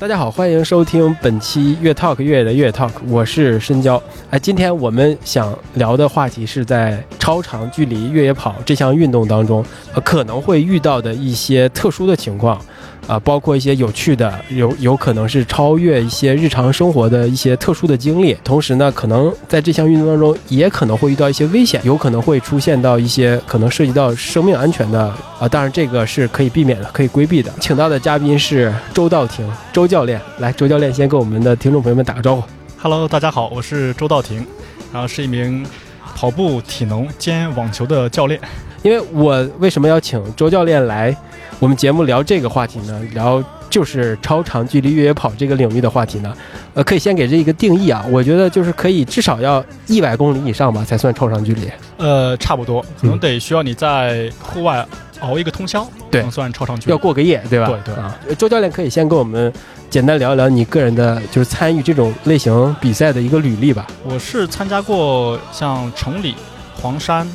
大家好，欢迎收听本期越 Talk 越野的越 Talk，我是深交。哎，今天我们想聊的话题是在超长距离越野跑这项运动当中，呃，可能会遇到的一些特殊的情况。啊，包括一些有趣的，有有可能是超越一些日常生活的一些特殊的经历。同时呢，可能在这项运动当中，也可能会遇到一些危险，有可能会出现到一些可能涉及到生命安全的啊。当然，这个是可以避免的，可以规避的。请到的嘉宾是周道廷，周教练。来，周教练先跟我们的听众朋友们打个招呼。Hello，大家好，我是周道廷，然后是一名跑步、体能兼网球的教练。因为我为什么要请周教练来？我们节目聊这个话题呢，聊就是超长距离越野跑这个领域的话题呢，呃，可以先给这一个定义啊。我觉得就是可以至少要一百公里以上吧，才算超长距离。呃，差不多，可能得需要你在户外熬一个通宵，对，能算超长距离。要过个夜，对吧？对对啊。周教练可以先跟我们简单聊一聊你个人的，就是参与这种类型比赛的一个履历吧。我是参加过像崇礼、黄山。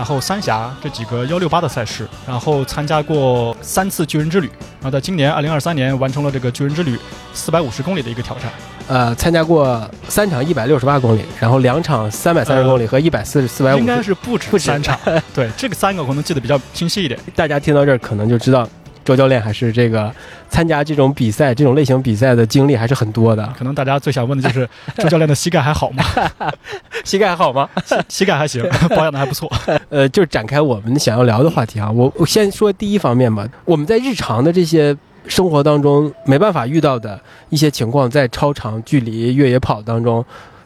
然后三峡这几个幺六八的赛事，然后参加过三次巨人之旅，然后在今年二零二三年完成了这个巨人之旅四百五十公里的一个挑战。呃，参加过三场一百六十八公里，然后两场三百三十公里和一百四十四百五，应该是不止三场。对，这个三个可能记得比较清晰一点。大家听到这儿可能就知道。周教练还是这个参加这种比赛、这种类型比赛的经历还是很多的。可能大家最想问的就是 周教练的膝盖还好吗？膝盖还好吗？膝盖还行，保养的还不错。呃，就展开我们想要聊的话题啊，我我先说第一方面吧。我们在日常的这些生活当中没办法遇到的一些情况，在超长距离越野跑当中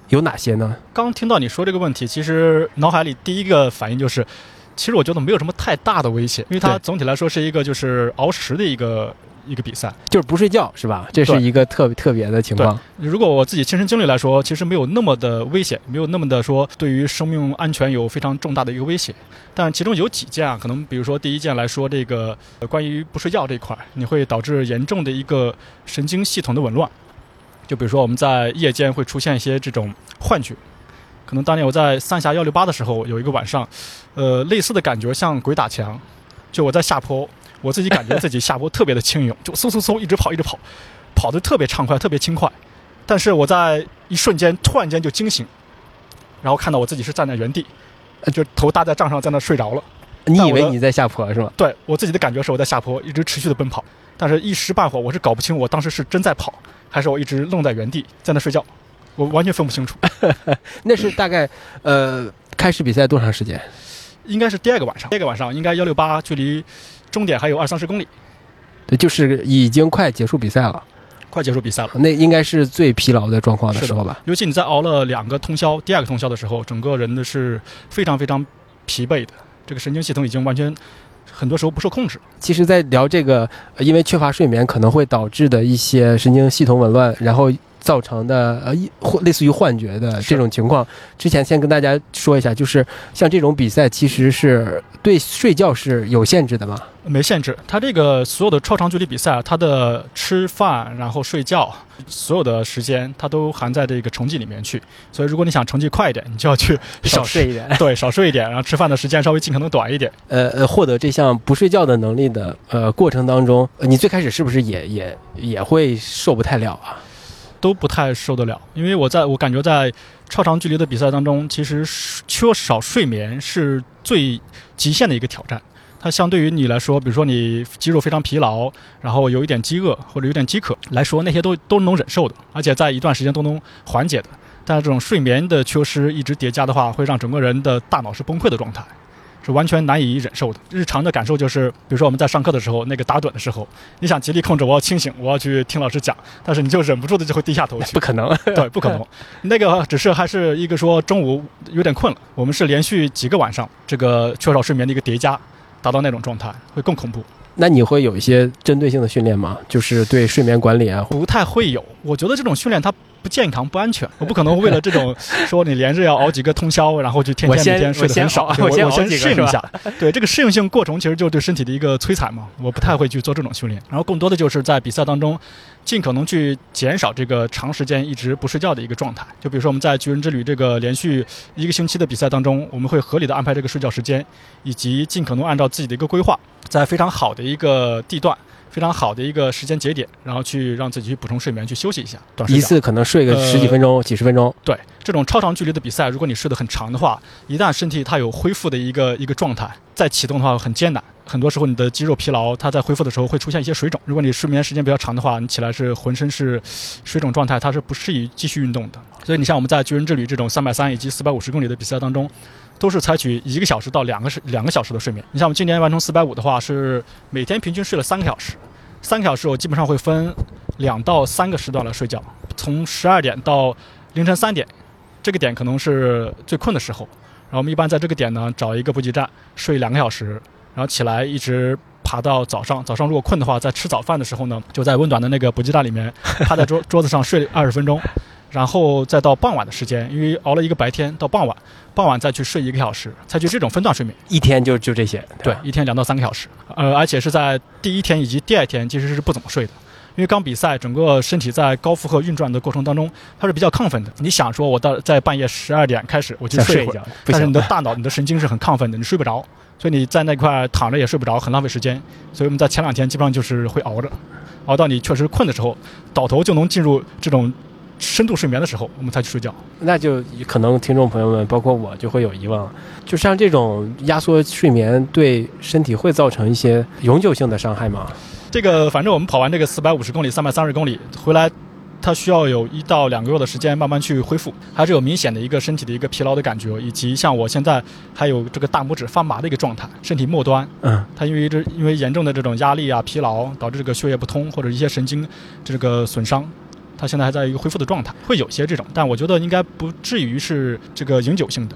有哪些呢？刚听到你说这个问题，其实脑海里第一个反应就是。其实我觉得没有什么太大的危险，因为它总体来说是一个就是熬时的一个一个比赛，就是不睡觉是吧？这是一个特特别的情况。如果我自己亲身经历来说，其实没有那么的危险，没有那么的说对于生命安全有非常重大的一个威胁。但其中有几件啊，可能比如说第一件来说，这个关于不睡觉这一块，你会导致严重的一个神经系统的紊乱。就比如说我们在夜间会出现一些这种幻觉。可能当年我在三峡幺六八的时候，有一个晚上，呃，类似的感觉像鬼打墙。就我在下坡，我自己感觉自己下坡特别的轻盈，就嗖嗖嗖一直跑一直跑，跑得特别畅快，特别轻快。但是我在一瞬间突然间就惊醒，然后看到我自己是站在原地，就头搭在帐上在那睡着了。你以为你在下坡是吗？对我自己的感觉是我在下坡，一直持续的奔跑，但是一时半会我是搞不清我当时是真在跑，还是我一直愣在原地在那睡觉。我完全分不清楚，那是大概呃开始比赛多长时间？应该是第二个晚上，第二个晚上应该幺六八，距离终点还有二三十公里。对，就是已经快结束比赛了，快结束比赛了。那应该是最疲劳的状况的时候吧？尤其你在熬了两个通宵，第二个通宵的时候，整个人的是非常非常疲惫的，这个神经系统已经完全很多时候不受控制。其实，在聊这个因为缺乏睡眠可能会导致的一些神经系统紊乱，然后。造成的呃，或类似于幻觉的这种情况，之前先跟大家说一下，就是像这种比赛，其实是对睡觉是有限制的吗？没限制，它这个所有的超长距离比赛，它的吃饭然后睡觉，所有的时间它都含在这个成绩里面去。所以如果你想成绩快一点，你就要去少睡一点，对，少睡一点，然后吃饭的时间稍微尽可能短一点。呃呃，获得这项不睡觉的能力的呃过程当中，你最开始是不是也也也会受不太了啊？都不太受得了，因为我在我感觉在超长距离的比赛当中，其实缺少睡眠是最极限的一个挑战。它相对于你来说，比如说你肌肉非常疲劳，然后有一点饥饿或者有点饥渴来说，那些都都能忍受的，而且在一段时间都能缓解的。但是这种睡眠的缺失一直叠加的话，会让整个人的大脑是崩溃的状态。是完全难以忍受的。日常的感受就是，比如说我们在上课的时候，那个打盹的时候，你想极力控制我要清醒，我要去听老师讲，但是你就忍不住的就会低下头去。不可能，对，不可能。那个只是还是一个说中午有点困了。我们是连续几个晚上这个缺少睡眠的一个叠加，达到那种状态会更恐怖。那你会有一些针对性的训练吗？就是对睡眠管理啊？不太会有。我觉得这种训练它。不健康不安全，我不可能为了这种说你连着要熬几个通宵，然后就天天每天睡得很少。我先适应一下，对这个适应性过程其实就对身体的一个摧残嘛。我不太会去做这种训练，然后更多的就是在比赛当中，尽可能去减少这个长时间一直不睡觉的一个状态。就比如说我们在巨人之旅这个连续一个星期的比赛当中，我们会合理的安排这个睡觉时间，以及尽可能按照自己的一个规划，在非常好的一个地段。非常好的一个时间节点，然后去让自己去补充睡眠，去休息一下。短一次可能睡个呃十几分钟、几十分钟。对这种超长距离的比赛，如果你睡得很长的话，一旦身体它有恢复的一个一个状态，再启动的话很艰难。很多时候你的肌肉疲劳，它在恢复的时候会出现一些水肿。如果你睡眠时间比较长的话，你起来是浑身是水肿状态，它是不适宜继续运动的。所以你像我们在巨人之旅这种三百三以及四百五十公里的比赛当中，都是采取一个小时到两个时两个小时的睡眠。你像我们今年完成四百五的话，是每天平均睡了三个小时，三个小时我基本上会分两到三个时段来睡觉，从十二点到凌晨三点，这个点可能是最困的时候。然后我们一般在这个点呢，找一个补给站睡两个小时，然后起来一直爬到早上。早上如果困的话，在吃早饭的时候呢，就在温暖的那个补给袋里面趴在桌桌子上睡二十分钟，然后再到傍晚的时间，因为熬了一个白天，到傍晚，傍晚再去睡一个小时，采取这种分段睡眠。一天就就这些，对吧，一天两到三个小时，呃，而且是在第一天以及第二天其实是不怎么睡的，因为刚比赛，整个身体在高负荷运转的过程当中，它是比较亢奋的。你想说，我到在半夜十二点开始我去睡一觉，不但是你的大脑、你的神经是很亢奋的，你睡不着，所以你在那块躺着也睡不着，很浪费时间。所以我们在前两天基本上就是会熬着，熬到你确实困的时候，倒头就能进入这种深度睡眠的时候，我们才去睡觉。那就可能听众朋友们，包括我，就会有疑问了，就像这种压缩睡眠对身体会造成一些永久性的伤害吗？这个反正我们跑完这个四百五十公里、三百三十公里回来，它需要有一到两个月的时间慢慢去恢复，还是有明显的一个身体的一个疲劳的感觉，以及像我现在还有这个大拇指发麻的一个状态，身体末端嗯，它因为这因为严重的这种压力啊、疲劳导致这个血液不通或者一些神经这个损伤。它现在还在一个恢复的状态，会有些这种，但我觉得应该不至于是这个永久性的，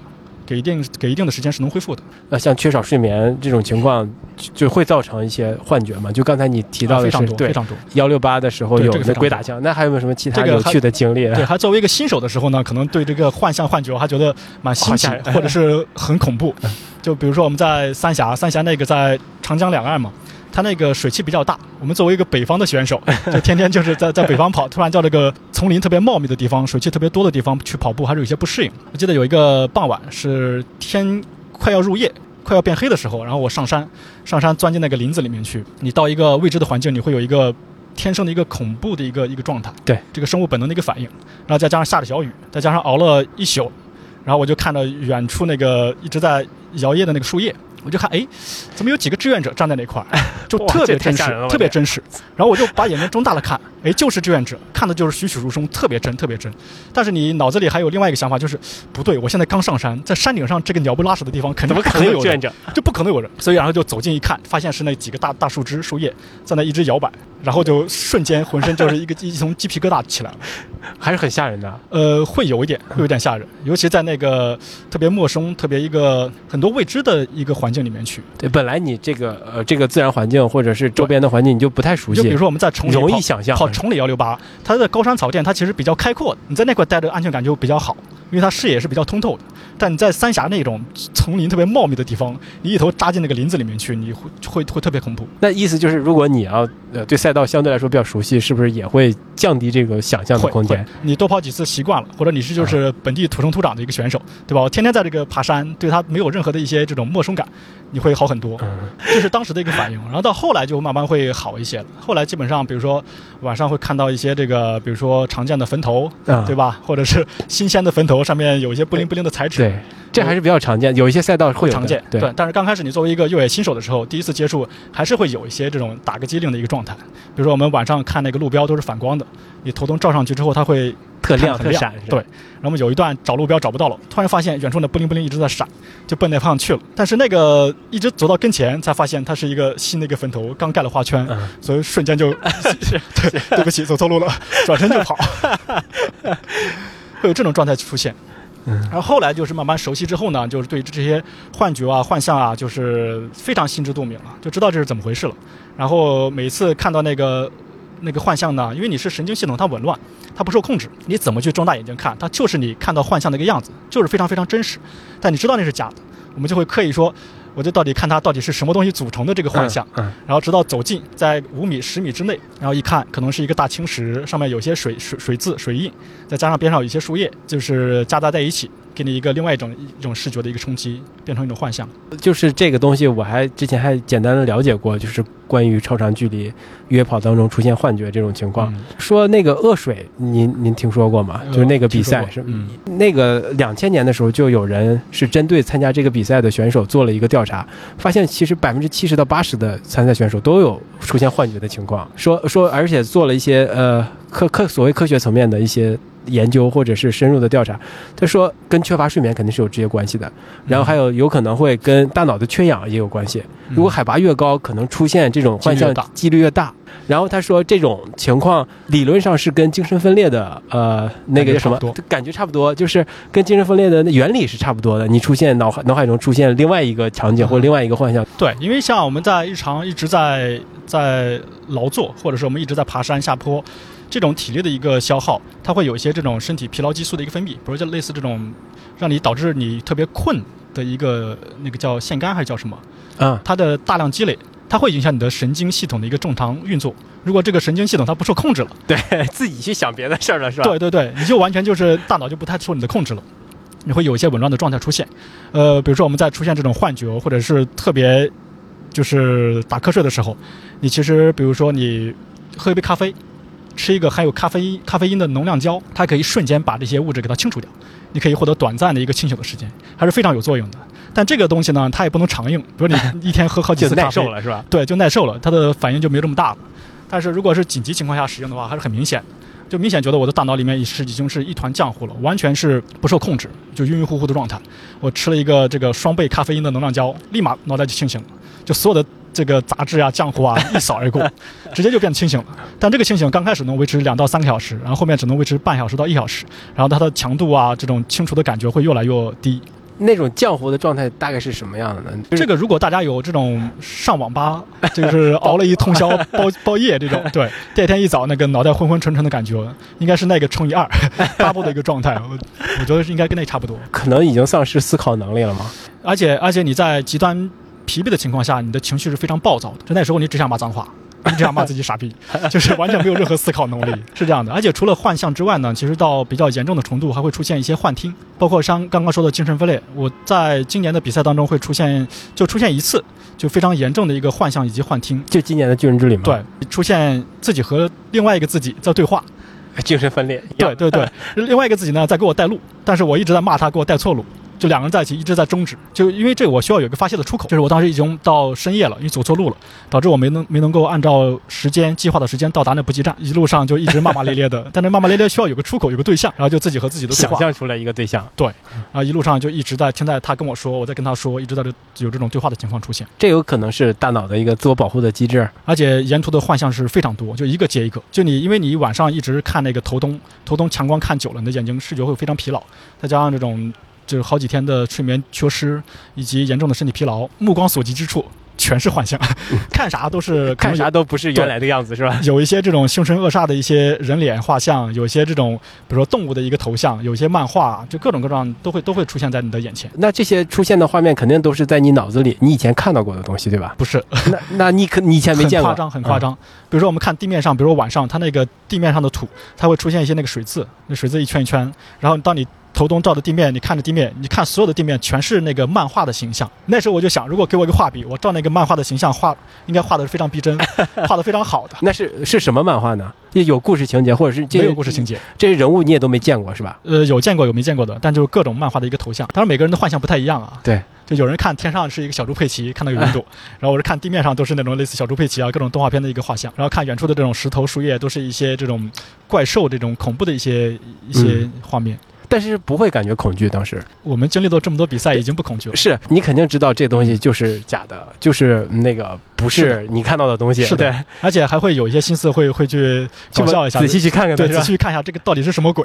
给一定给一定的时间是能恢复的。那像缺少睡眠这种情况，就就会造成一些幻觉嘛？就刚才你提到的是，啊非常多，对非常多。幺六八的时候有那鬼打墙，那还有没有什么其他有趣的经历？对，还作为一个新手的时候呢，可能对这个幻象幻觉还觉得蛮新奇或者是很恐怖。就比如说我们在三峡，三峡那个在长江两岸嘛，它那个水汽比较大。我们作为一个北方的选手，就天天就是在在北方跑，突然到这个丛林特别茂密的地方、水汽特别多的地方去跑步，还是有些不适应。我记得有一个傍晚是天快要入夜。快要变黑的时候，然后我上山，上山钻进那个林子里面去。你到一个未知的环境，你会有一个天生的一个恐怖的一个一个状态。对，这个生物本能的一个反应。然后再加上下着小雨，再加上熬了一宿，然后我就看到远处那个一直在摇曳的那个树叶，我就看，哎，怎么有几个志愿者站在那块儿，就特别真实特别真实。然后我就把眼睛睁大了看，哎，就是志愿者，看的就是栩栩如生，特别真，特别真。但是你脑子里还有另外一个想法，就是不对，我现在刚上山，在山顶上这个鸟不拉屎的地方，肯定怎么可能有志愿者？就不可能有人，所以然后就走近一看，发现是那几个大大树枝、树叶在那一直摇摆，然后就瞬间浑身就是一个 一层鸡皮疙瘩起来了。还是很吓人的。呃，会有一点，会有点吓人，尤其在那个特别陌生、特别一个很多未知的一个环境里面去。对，本来你这个呃这个自然环境或者是周边的环境你就不太熟悉就比如，说我们在崇礼容易想象。跑崇礼幺六八，它的高山草甸它其实比较开阔，你在那块待着安全感就比较好，因为它视野是比较通透的。但你在三峡那种丛林特别茂密的地方，你一头扎进那个林子里面去，你会会会特别恐怖。那意思就是，如果你要呃对赛道相对来说比较熟悉，是不是也会降低这个想象的空间？你多跑几次习惯了，或者你是就是本地土生土长的一个选手，对吧？我天天在这个爬山，对它没有任何的一些这种陌生感，你会好很多。嗯，这是当时的一个反应，然后到后来就慢慢会好一些了。后来基本上，比如说晚上会看到一些这个，比如说常见的坟头，啊对吧？或者是新鲜的坟头，上面有一些不灵不灵的彩纸，对，这还是比较常见，有一些赛道会有常见。对，但是刚开始你作为一个越野新手的时候，第一次接触，还是会有一些这种打个机灵的一个状态。比如说我们晚上看那个路标都是反光的，你头灯照上去之后，它会特亮特闪，对，然后我们有一段找路标找不到了，突然发现远处的不灵不灵一直在闪，就奔那方向去了。但是那个一直走到跟前，才发现它是一个新的一个坟头，刚盖了花圈，嗯，所以瞬间就 对对不起，走错路了，转身就跑，会有这种状态出现。嗯然后后来就是慢慢熟悉之后呢，就是对这些幻觉啊、幻象啊，就是非常心知肚明了，就知道这是怎么回事了。然后每次看到那个那个幻象呢，因为你是神经系统，它紊乱，它不受控制，你怎么去睁大眼睛看，它就是你看到幻象的一个样子，就是非常非常真实。但你知道那是假的，我们就会刻意说，我就到底看它到底是什么东西组成的这个幻象。嗯，然后直到走近，在五米、十米之内，然后一看，可能是一个大青石，上面有些水水水渍、水印，再加上边上有一些树叶，就是夹杂在一起，给你一个另外一种一种视觉的一个冲击，变成一种幻象。就是这个东西，我还之前还简单的了解过，就是关于超长距离约跑当中出现幻觉这种情况。嗯说那个恶水，您您听说过吗？呃就是那个比赛是嗯那个两千年的时候，就有人是针对参加这个比赛的选手做了一个调查，发现其实百分之七十到八十的参赛选手都有出现幻觉的情况。说说，而且做了一些呃科科所谓科学层面的一些研究或者是深入的调查。他说跟缺乏睡眠肯定是有直接关系的，然后还有有可能会跟大脑的缺氧也有关系。如果海拔越高，可能出现这种幻象几率越大。然后他说，这种情况理论上是跟精神分裂的呃那个叫什么感觉差不多感觉差不多，就是跟精神分裂的原理是差不多的。你出现脑海脑海中出现另外一个场景或者另外一个幻象，对，因为像我们在日常一直在在劳作，或者是我们一直在爬山下坡，这种体力的一个消耗，它会有一些这种身体疲劳激素的一个分泌，比如就类似这种让你导致你特别困的一个那个叫腺苷还是叫什么，嗯，它的大量积累。它会影响你的神经系统的一个正常运作。如果这个神经系统它不受控制了，对自己去想别的事儿了，是吧？对对对，你就完全就是大脑就不太受你的控制了，你会有一些紊乱的状态出现。呃，比如说我们在出现这种幻觉，或者是特别就是打瞌睡的时候，你其实比如说你喝一杯咖啡，吃一个含有咖啡因咖啡因的能量胶，它可以瞬间把这些物质给它清除掉，你可以获得短暂的一个清醒的时间，还是非常有作用的。但这个东西呢，它也不能常用，比如你 一天喝好几次咖啡，耐受了，是吧？对，就耐受了，它的反应就没有这么大了。但是如果是紧急情况下使用的话，还是很明显的，就明显觉得我的大脑里面是已经是一团浆糊了，完全是不受控制，就晕晕乎乎的状态。我吃了一个这个双倍咖啡因的能量胶，立马脑袋就清醒了，就所有的这个杂质啊、浆糊啊 一扫而过，直接就变清醒了。但这个清醒刚开始能维持两到三个小时，然后后面只能维持半小时到一小时，然后它的强度啊，这种清除的感觉会越来越低。那种浆糊的状态大概是什么样的呢？就是这个如果大家有这种上网吧，就是熬了一通宵包包夜这种，对，第二天一早那个脑袋昏昏沉沉的感觉，应该是那个乘以二 double 的一个状态，我我觉得是应该跟那差不多。可能已经丧失思考能力了吗？而且而且你在极端疲惫的情况下，你的情绪是非常暴躁的，就那时候你只想骂脏话。你只想骂自己傻逼，就是完全没有任何思考能力，是这样的。而且除了幻象之外呢，其实到比较严重的程度，还会出现一些幻听，包括像刚刚说的精神分裂。我在今年的比赛当中会出现，就出现一次，就非常严重的一个幻象以及幻听。就今年的巨人之旅吗？对，出现自己和另外一个自己在对话。精神分裂。对对对，另外一个自己呢在给我带路，但是我一直在骂他，给我带错路。就两个人在一起一直在争执，就因为这个我需要有一个发泄的出口。就是我当时已经到深夜了，因为走错路了，导致我没能没能够按照时间计划的时间到达那补给站，一路上就一直骂骂咧咧的。但是骂骂咧咧需要有个出口，有个对象，然后就自己和自己的对话。想象出来一个对象，然后一路上就一直在听在他跟我说，我在跟他说，一直在这有这种对话的情况出现。这有可能是大脑的一个自我保护的机制。而且沿途的幻象是非常多，就一个接一个。就你因为你晚上一直看那个头灯，头灯强光看久了，你的眼睛视觉会非常疲劳，再加上这种。就是好几天的睡眠缺失，以及严重的身体疲劳，目光所及之处全是幻象，看啥都是 看啥都不是原来的样子，是吧？有一些这种凶神恶煞的一些人脸画像，有一些这种比如说动物的一个头像，有一些漫画，就各种各样都会都会出现在你的眼前。那这些出现的画面肯定都是在你脑子里，你以前看到过的东西，对吧？不是，那那你可你以前没见过？很夸张，很夸张。比如说我们看地面上，比如说晚上，它那个地面上的土，它会出现一些那个水渍，那水渍一圈一圈，然后当你。头灯照着地面，你看着地面，你看所有的地面全是那个漫画的形象。那时候我就想，如果给我一个画笔，我照那个漫画的形象画，应该画的是非常逼真，画的非常好的。那是是什么漫画呢？有故事情节，或者是没有故事情节？这些人物你也都没见过是吧？呃，有见过，有没见过的，但就是各种漫画的一个头像。当然每个人的幻象不太一样啊。对，就有人看天上是一个小猪佩奇，看到有云朵，然后我是看地面上都是那种类似小猪佩奇啊，各种动画片的一个画像，然后看远处的这种石头树叶都是一些这种怪兽这种恐怖的一些一些画面。但是不会感觉恐惧，当时我们经历过这么多比赛，已经不恐惧了。是你肯定知道这东西就是假的，就是那个不是你看到的东西。是的，而且还会有一些心思会会去搞笑一下，仔细去看看，对，仔细去看一下这个到底是什么鬼，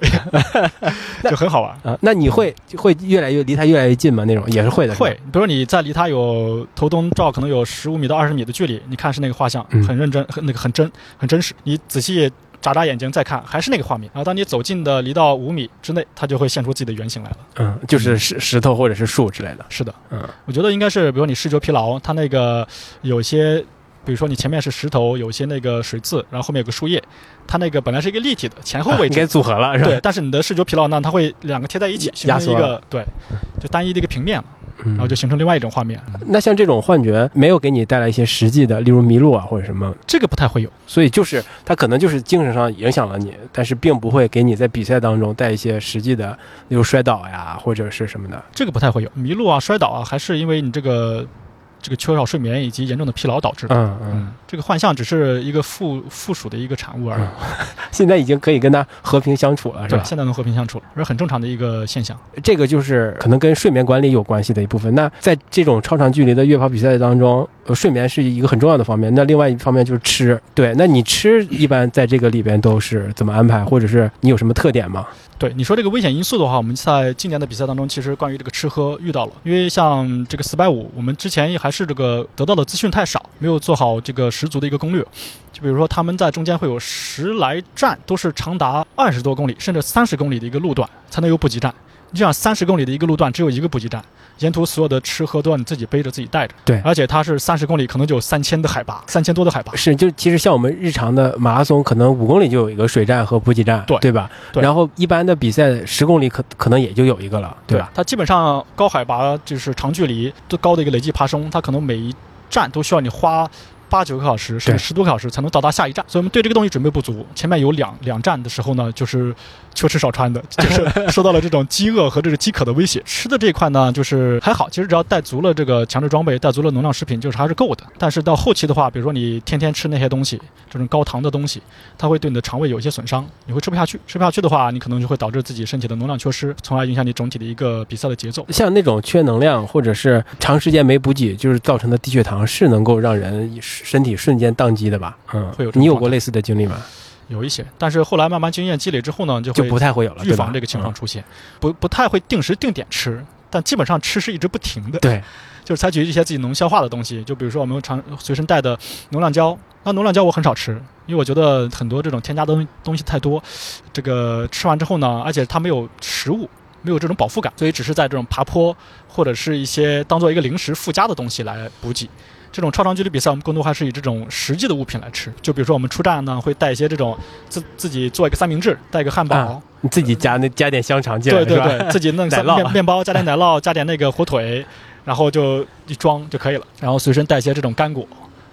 就很好玩啊。那你会会越来越离它越来越近吗？那种也是会的。会，比如你在离它有头灯照可能有十五米到二十米的距离，你看是那个画像，很认真，很那个很真，很真实。你仔细。眨眨眼睛再看，还是那个画面。然后当你走近的离到五米之内，它就会现出自己的原型来了。嗯，就是石石头或者是树之类的。是的，嗯，我觉得应该是，比如你视觉疲劳，它那个有些比如说你前面是石头，有些那个水渍，然后后面有个树叶，它那个本来是一个立体的前后位置，给组合了是吧？对，但是你的视觉疲劳呢，它会两个贴在一起，形成一个对，就单一的一个平面了，嗯然后就形成另外一种画面。那像这种幻觉没有给你带来一些实际的，例如迷路啊或者什么，这个不太会有，所以就是它可能就是精神上影响了你，但是并不会给你在比赛当中带一些实际的，例如摔倒呀或者是什么的。这个不太会有迷路啊、摔倒啊，还是因为你这个这个缺少睡眠以及严重的疲劳导致的。嗯嗯，嗯，这个幻象只是一个附附属的一个产物而已。现在已经可以跟它和平相处了，是对，吧？现在能和平相处了，这是很正常的一个现象。这个就是可能跟睡眠管理有关系的一部分。那在这种超长距离的越跑比赛当中，呃，睡眠是一个很重要的方面。那另外一方面就是吃，对，那你吃一般在这个里边都是怎么安排，或者是你有什么特点吗？对你说这个危险因素的话，我们在今年的比赛当中，其实关于这个吃喝遇到了，因为像这个四百五，我们之前还是这个得到的资讯太少，没有做好这个十足的一个攻略。就比如说他们在中间会有十来站，都是长达二十多公里甚至三十公里的一个路段才能有补给站。你想三十公里的一个路段只有一个补给站，沿途所有的吃喝都要你自己背着自己带着。对而且它是三十公里，可能就有三千的海拔，三千多的海拔。是，就其实像我们日常的马拉松，可能五公里就有一个水站和补给站，对对吧？对然后一般的比赛十公里可可能也就有一个了，对吧？？它基本上高海拔就是长距离最高的一个累计爬升，它可能每一站都需要你花八九个小时，甚至十多个小时才能到达下一站。所以我们对这个东西准备不足。前面有两两站的时候呢，就是缺吃少穿的，就是 受到了这种饥饿和这个饥渴的威胁。吃的这一块呢，就是还好，其实只要带足了这个强制装备，带足了能量食品，就是还是够的。但是到后期的话，比如说你天天吃那些东西，这种高糖的东西，它会对你的肠胃有一些损伤，你会吃不下去。吃不下去的话，你可能就会导致自己身体的能量缺失，从而影响你整体的一个比赛的节奏。像那种缺能量或者是长时间没补给，就是造成的低血糖，是能够让人身体瞬间宕机的吧？嗯，会有你有过类似的经历吗？有一些，但是后来慢慢经验积累之后呢，就就不太会有了，预防这个情况嗯出现，不不太会定时定点吃，但基本上吃是一直不停的，对，就是采取一些自己能消化的东西，就比如说我们常随身带的能量胶，那能量胶我很少吃，因为我觉得很多这种添加的东东西太多，这个吃完之后呢，而且它没有食物。没有这种饱腹感，所以只是在这种爬坡或者是一些当做一个零食附加的东西来补给。这种超长距离比赛，我们更多还是以这种实际的物品来吃。就比如说我们出站呢，会带一些这种自自己做一个三明治，带一个汉堡，啊你自己加那加点香肠进来，对对对，自己弄 奶酪面面包，加点奶酪，加点那个火腿，然后就一装就可以了。然后随身带一些这种干果，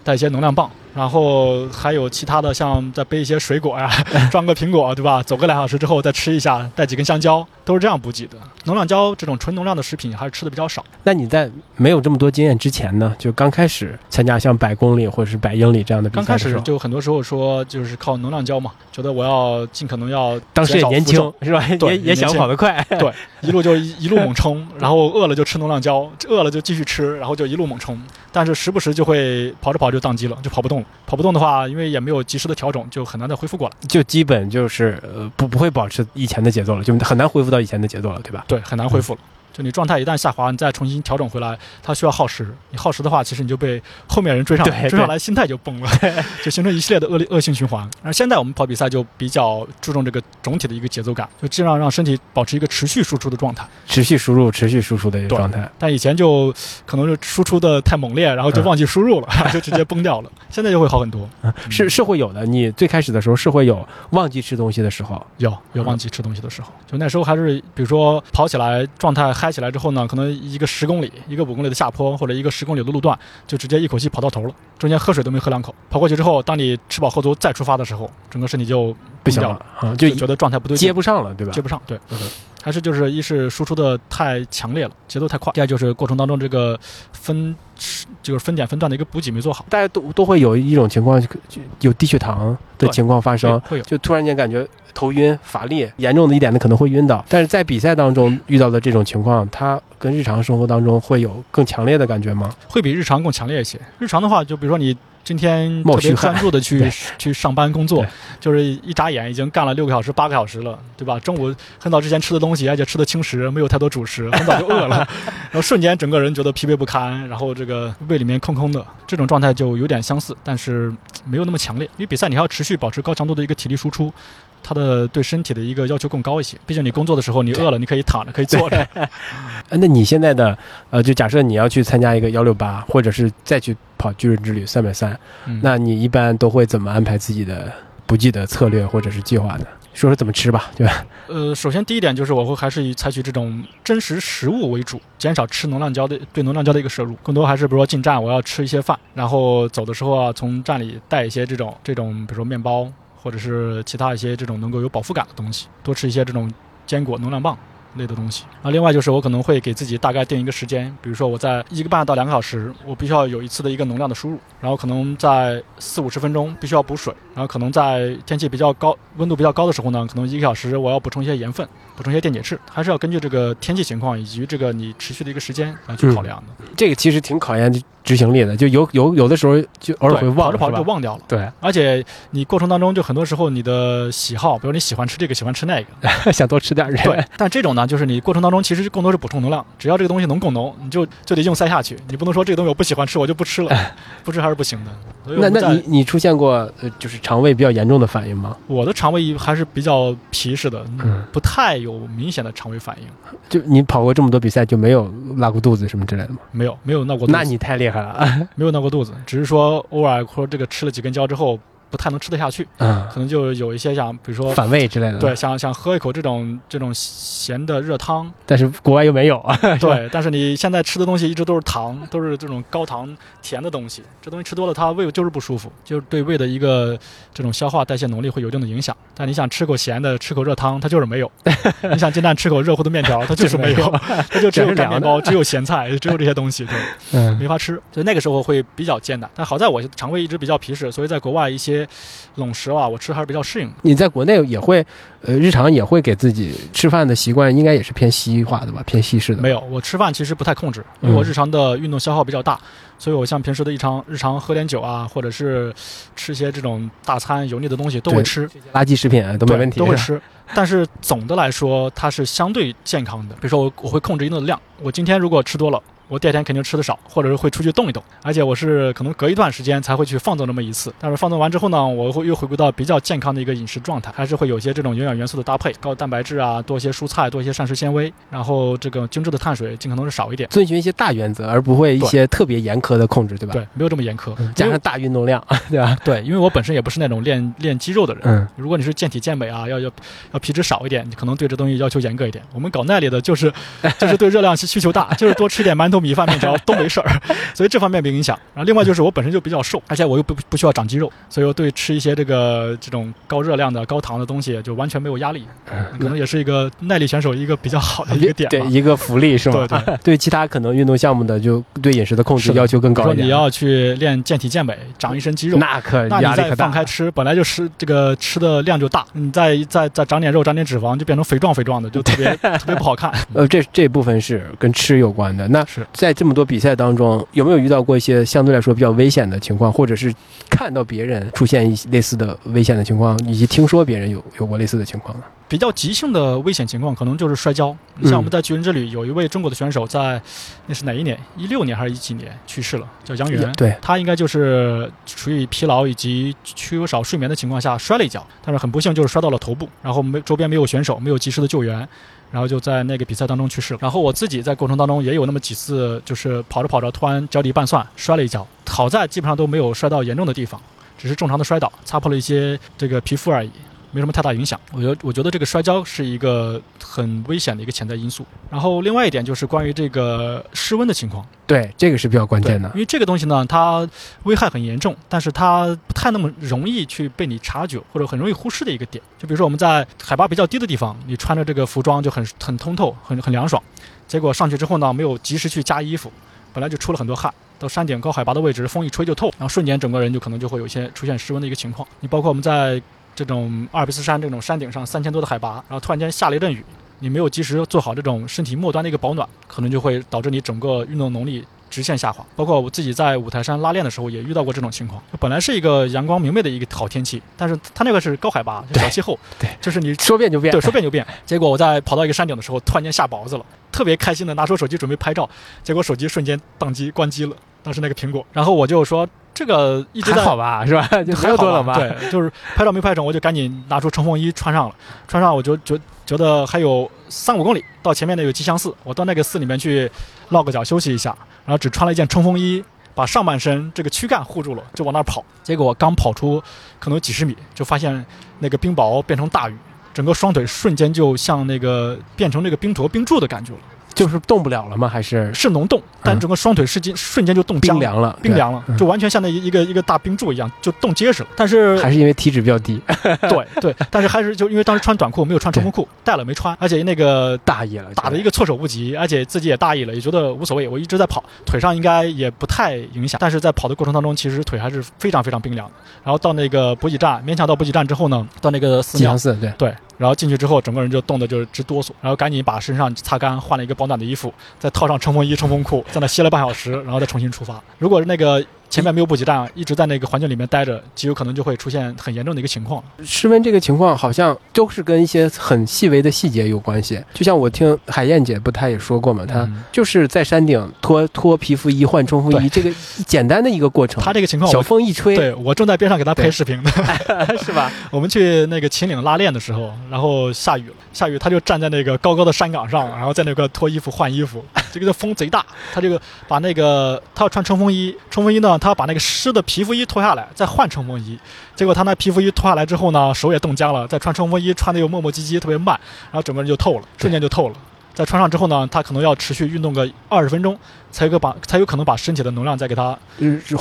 带一些能量棒，然后还有其他的，像再背一些水果呀、装个苹果，对吧？走个两小时之后再吃一下，带几根香蕉，都是这样补给的。能量胶这种纯能量的食品还是吃的比较少。那你在没有这么多经验之前呢，就刚开始参加像百公里或者是百英里这样的比赛刚开始就很多时候说就是靠能量胶嘛，觉得我要尽可能要当时也年轻减少负重是吧？对也也想跑得快，对，一路就一一路猛冲，然后饿了就吃能量胶，饿了就继续吃，然后就一路猛冲。但是时不时就会跑着跑着就宕机了，就跑不动了。跑不动的话，因为也没有及时的调整，就很难再恢复过来。就基本就是呃不不会保持以前的节奏了，就很难恢复到以前的节奏了，对吧？对，很难恢复了。就你状态一旦下滑，你再重新调整回来，它需要耗时。你耗时的话，其实你就被后面人追上来，追上来心态就崩了，就形成一系列的恶劣恶性循环。而现在我们跑比赛就比较注重这个总体的一个节奏感，就尽量让身体保持一个持续输出的状态。持续输入、持续输出的一个状态。但以前就可能是输出的太猛烈，然后就忘记输入了，就直接崩掉了。现在就会好很多。是是会有的，你最开始的时候是会有忘记吃东西的时候，有有忘记吃东西的时候，就那时候还是比如说跑起来状态嗨起来之后呢，可能一个十公里、一个五公里的下坡或者一个十公里的路段，就直接一口气跑到头了，中间喝水都没喝两口。跑过去之后，当你吃饱喝足再出发的时候，整个身体就不行了啊，就就觉得状态不对接不上了，对吧接？不上，对嗯，还是就是一是输出的太强烈了，节奏太快；第二就是过程当中这个分就是分点分段的一个补给没做好，大家都都会有一种情况，就就有低血糖的情况发生，会有。就突然间感觉头晕、乏力，严重的一点的可能会晕倒。但是在比赛当中遇到的这种情况，它跟日常生活当中会有更强烈的感觉吗？会比日常更强烈一些。日常的话，就比如说你今天特别专注的去 去上班工作，就是一眨眼已经干了六个小时、八个小时了，对吧？中午很早之前吃的东西，而且吃的轻食，没有太多主食，很早就饿了，然后瞬间整个人觉得疲惫不堪，然后这个胃里面空空的，这种状态就有点相似，但是没有那么强烈。因为比赛你还要持续保持高强度的一个体力输出。它的对身体的一个要求更高一些。毕竟你工作的时候，你饿了，你可以躺着，可以坐着。呃那你现在的呃，就假设你要去参加一个幺六八，或者是再去跑巨人之旅三百三，嗯那你一般都会怎么安排自己的补给的策略或者是计划呢？说说怎么吃吧，对吧？呃，首先第一点就是我会还是以采取这种真实食物为主，减少吃能量胶的对能量胶的一个摄入，更多还是比如说进站我要吃一些饭，然后走的时候啊，从站里带一些这种这种比如说面包或者是其他一些这种能够有饱腹感的东西，多吃一些这种坚果、能量棒。类的东西啊，另外就是我可能会给自己大概定一个时间，比如说我在一个半到两个小时，我必须要有一次的一个能量的输入，然后可能在四五十分钟必须要补水，然后可能在天气比较高、温度比较高的时候呢，可能一个小时我要补充一些盐分，补充一些电解质，还是要根据这个天气情况以及这个你持续的一个时间来去考量的。这个其实挺考验执行力的，就有有有的时候就偶尔会忘，跑着跑着就忘掉了。对，而且你过程当中，就很多时候你的喜好，比如你喜欢吃这个，喜欢吃那个，想多吃点儿。对。但这种呢，就是你过程当中其实更多是补充能量，只要这个东西能供能，你就就得硬塞下去。你不能说这个东西我不喜欢吃，我就不吃了，不吃还是不行的。那那你你出现过呃就是肠胃比较严重的反应吗？我的肠胃还是比较皮实的，嗯不太有明显的肠胃反应，就你跑过这么多比赛，就没有拉过肚子什么之类的吗？没有没有闹过肚子，那你太厉害了，没有闹过肚子，只是说偶尔说这个吃了几根胶之后不太能吃得下去，嗯，可能就有一些想比如说反胃之类的。对，，想想喝一口这种这种咸的热汤，但是国外又没有啊。对，但是你现在吃的东西一直都是糖，都是这种高糖甜的东西，这东西吃多了，它胃就是不舒服，就是对胃的一个这种消化代谢能力会有一定的影响。但你想吃口咸的，吃口热汤，它就是没有；你想进站吃口热乎的面条，它就是没有，它就只有干面包，只有咸菜，只有这些东西，对，嗯没法吃。所以那个时候会比较艰难。但好在我肠胃一直比较皮实，所以在国外一些冷食啊，我吃还是比较适应的。你在国内也会，呃，日常也会给自己吃饭的习惯，应该也是偏西化的吧，偏西式的。没有，我吃饭其实不太控制，因为我嗯日常的运动消耗比较大，所以我像平时的日常日常喝点酒啊，或者是吃一些这种大餐油腻的东西都会吃，垃圾食品啊都没问题，都会吃。但是总的来说，它是相对健康的。比如说我我会控制一定的量，我今天如果吃多了。我第二天肯定吃的少，或者是会出去动一动，而且我是可能隔一段时间才会去放纵那么一次。但是放纵完之后呢，我会又回归到比较健康的一个饮食状态，还是会有一些这种营养元素的搭配，高蛋白质啊，多一些蔬菜，多一些膳食纤维，然后这个精致的碳水尽可能是少一点。遵循一些大原则，而不会一些特别严苛的控制，对吧？对，没有这么严苛嗯，。加上大运动量，对吧？对，因为我本身也不是那种练练肌肉的人。嗯，如果你是健体健美啊，要要要皮脂少一点，你可能对这东西要求严格一点。我们搞耐力的，就是 就是对热量需求大，就是多吃点馒头、米饭、面条都没事儿，所以这方面没影响。然后另外就是我本身就比较瘦，而且我又不不需要长肌肉，所以我对吃一些这个这种高热量的、高糖的东西就完全没有压力，可能也是一个耐力选手一个比较好的一个点。对一个福利是吗？对对对其他可能运动项目的，就对饮食的控制要求更高一点。说你要去练健体健美，长一身肌肉，那可那你再压力可大放开吃，本来就是这个吃的量就大，你再再再长点肉、长点脂肪，就变成肥壮肥壮的，就特别 特别不好看。呃，这这部分是跟吃有关的。那是在这么多比赛当中，有没有遇到过一些相对来说比较危险的情况，或者是看到别人出现一些类似的危险的情况，以及听说别人有有过类似的情况呢？比较急性的危险情况可能就是摔跤。你像我们在巨人之旅有一位中国的选手在，那是哪一年？一六年还是一几年去世了？叫杨元。对，他应该就是处于疲劳以及缺少睡眠的情况下摔了一跤，但是很不幸就是摔到了头部，然后没周边没有选手，没有及时的救援。然后就在那个比赛当中去世了。然后我自己在过程当中也有那么几次，就是跑着跑着突然脚底拌蒜摔了一跤，好在基本上都没有摔到严重的地方，只是正常的摔倒，擦破了一些这个皮肤而已。没什么太大影响。我觉得，我觉得这个摔跤是一个很危险的一个潜在因素。然后另外一点就是关于这个室温的情况，对，这个是比较关，键的因。为这个东西呢，它危害很严重，但是它不太那么容易去被你察觉或者很容易忽视的一个点。就比如说我们在海拔比较低的地方，你穿着这个服装就很很通透，很很凉爽，结果上去之后呢，没有及时去加衣服，本来就出了很多汗。到山顶高海拔的位置，风一吹就透，然后瞬间整个人就可能就会有一些出现失温的一个情况。你包括我们在这种阿尔卑斯山这种山顶上三千多的海拔，然后突然间下了一阵雨，你没有及时做好这种身体末端的一个保暖，可能就会导致你整个运动能力直线下滑。包括我自己在五台山拉练的时候也遇到过这种情况。本来是一个阳光明媚的一个好天气，但是它那个是高海拔，小气候，对就是你说变就变，对说变就变。结果我在跑到一个山顶的时候，突然间下雹子了，特别开心的拿出手机准备拍照，结果手机瞬间宕机关机了。当时那个苹果，然后我就说。这个一直在还好吧，是吧？就没有多冷吧？对，就是拍照没拍成，我就赶紧拿出冲锋衣穿上了。穿上我就觉觉得还有三五公里到前面的有吉祥寺，我到那个寺里面去落个脚休息一下，然后只穿了一件冲锋衣，把上半身这个躯干护住了，就往那儿跑。结果我刚跑出可能几十米，就发现那个冰雹变成大雨，整个双腿瞬间就像那个变成那个冰坨冰柱的感觉了。就是动不了了吗？还是是能动，但整个双腿瞬间瞬间就冻僵冰凉了？冰凉了，就完全像那一一个一个大冰柱一样，就冻结实了。但是还是因为体脂比较低，对对，但是还是就因为当时穿短裤没有穿冲锋裤，带了没穿，而且那个大意了，打的一个措手不及，而且自己也大意了，也觉得无所谓。我一直在跑，腿上应该也不太影响，但是在跑的过程当中，其实腿还是非常非常冰凉的。然后到那个补给站，勉强到补给站之后呢，到那个寺庙寺，对对，然后进去之后，整个人就冻得就是直哆嗦，然后赶紧把身上擦干，换了一个保暖的衣服。再套上冲锋衣、冲锋裤，在那歇了半小时，然后再重新出发。如果是那个前面没有补给站，一直在那个环境里面待着，极有可能就会出现很严重的一个情况。室温这个情况好像都是跟一些很细微的细节有关系。就像我听海燕姐不，她也说过嘛，她就是在山顶脱脱皮肤衣、换冲锋衣，这个简单的一个过程。她这个情况，小风一吹，对我正在边上给她拍视频呢，是吧？我们去那个秦岭拉练的时候，然后下雨了，下雨，她就站在那个高高的山岗上，然后在那个脱衣服、换衣服。这个风贼大，她这个把那个她要穿冲锋衣，冲锋衣呢，他把那个湿的皮肤衣脱下来，再换冲锋衣。结果他那皮肤衣脱下来之后呢，手也冻僵了，再穿冲锋衣穿的又磨磨唧唧，特别慢，然后整个人就透了，瞬间就透了。再穿上之后呢，他可能要持续运动个二十分钟，才有个把才有可能把身体的能量再给它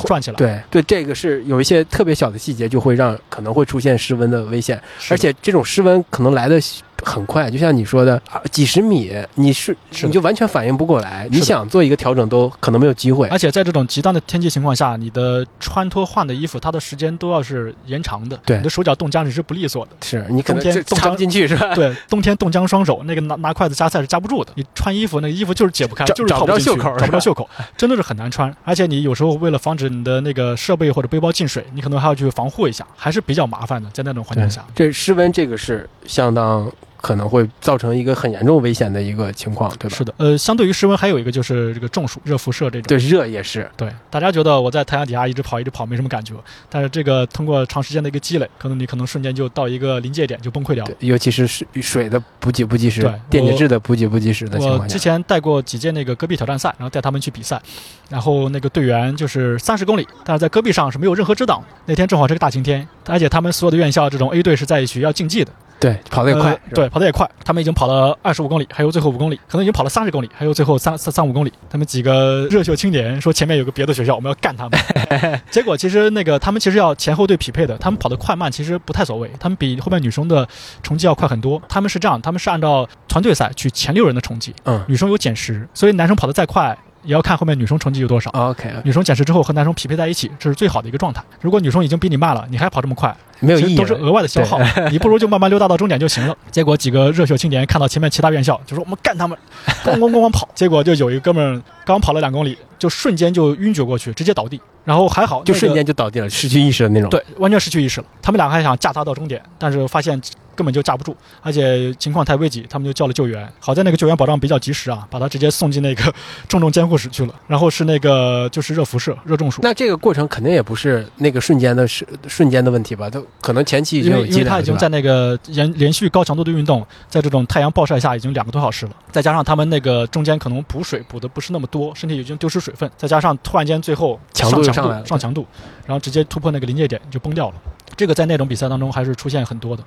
转起来。对对，这个是有一些特别小的细节，就会让可能会出现失温的危险，而且这种失温可能来的。很快，就像你说的，几十米，你是你就完全反应不过来，你想做一个调整都可能没有机会。而且在这种极端的天气情况下，你的穿脱换的衣服，它的时间都要是延长的。对，你的手脚冻僵你是不利索的。是你冬天插不进去是吧？对，冬天冻僵双手，那个拿拿筷子夹菜是夹不住的。你穿衣服，那个衣服就是解不开，就是找不着袖口，找不着袖口，真的是很难穿。而且你有时候为了防止你的那个设备或者背包进水，你可能还要去防护一下，还是比较麻烦的。在那种环境下，这室温这个是相当。可能会造成一个很严重危险的一个情况，对吧？是的，呃，相对于室温，还有一个就是这个中暑、热辐射这种。对，热也是。对，大家觉得我在太阳底下一直跑、一直跑没什么感觉，但是这个通过长时间的一个积累，可能你可能瞬间就到一个临界点就崩溃掉了。尤其是水水的补给不及时，电解质的补给不及时的情况下。我之前带过几届那个戈壁挑战赛，然后带他们去比赛，然后那个队员就是三十公里，但是在戈壁上是没有任何遮挡。那天正好是个大晴天，而且他们所有的院校这种 A 队是在一起要竞技的。对，跑得也快，对，跑得也快。他们已经跑了二十五公里，还有最后五公里，可能已经跑了三十公里，还有最后三三三五公里。他们几个热血青年说前面有个别的学校，我们要干他们。结果其实那个他们其实要前后队匹配的，他们跑得快慢其实不太所谓，他们比后面女生的成绩要快很多。他们是这样，他们是按照团队赛取前六人的成绩，嗯，女生有减时，所以男生跑得再快。也要看后面女生成绩有多少。OK，女生减时之后和男生匹配在一起，这是最好的一个状态。如果女生已经比你慢了，你还跑这么快，没有意义，都是额外的消耗。你不如就慢慢溜达到终点就行了。结果几个热血青年看到前面其他院校，就说我们干他们，咣咣咣咣跑。结果就有一个哥们儿刚跑了两公里，就瞬间就晕厥过去，直接倒地。然后还好，就瞬间就倒地了，失去意识的那种。对，完全失去意识了。他们两个还想架他到终点，但是发现。根本就架不住，而且情况太危急，他们就叫了救援。好在那个救援保障比较及时啊，把他直接送进那个 重症监护室去了。然后是那个就是热辐射、热中暑。那这个过程肯定也不是那个瞬间的瞬瞬间的问题吧？他可能前期已经。因为他已经在那个连连续高强度的运动，在这种太阳暴晒下已经两个多小时了，再加上他们那个中间可能补水补的不是那么多，身体已经丢失水分，再加上突然间最后强度上来上强度，然后直接突破那个临界点就崩掉了。这个在那种比赛当中还是出现很多的，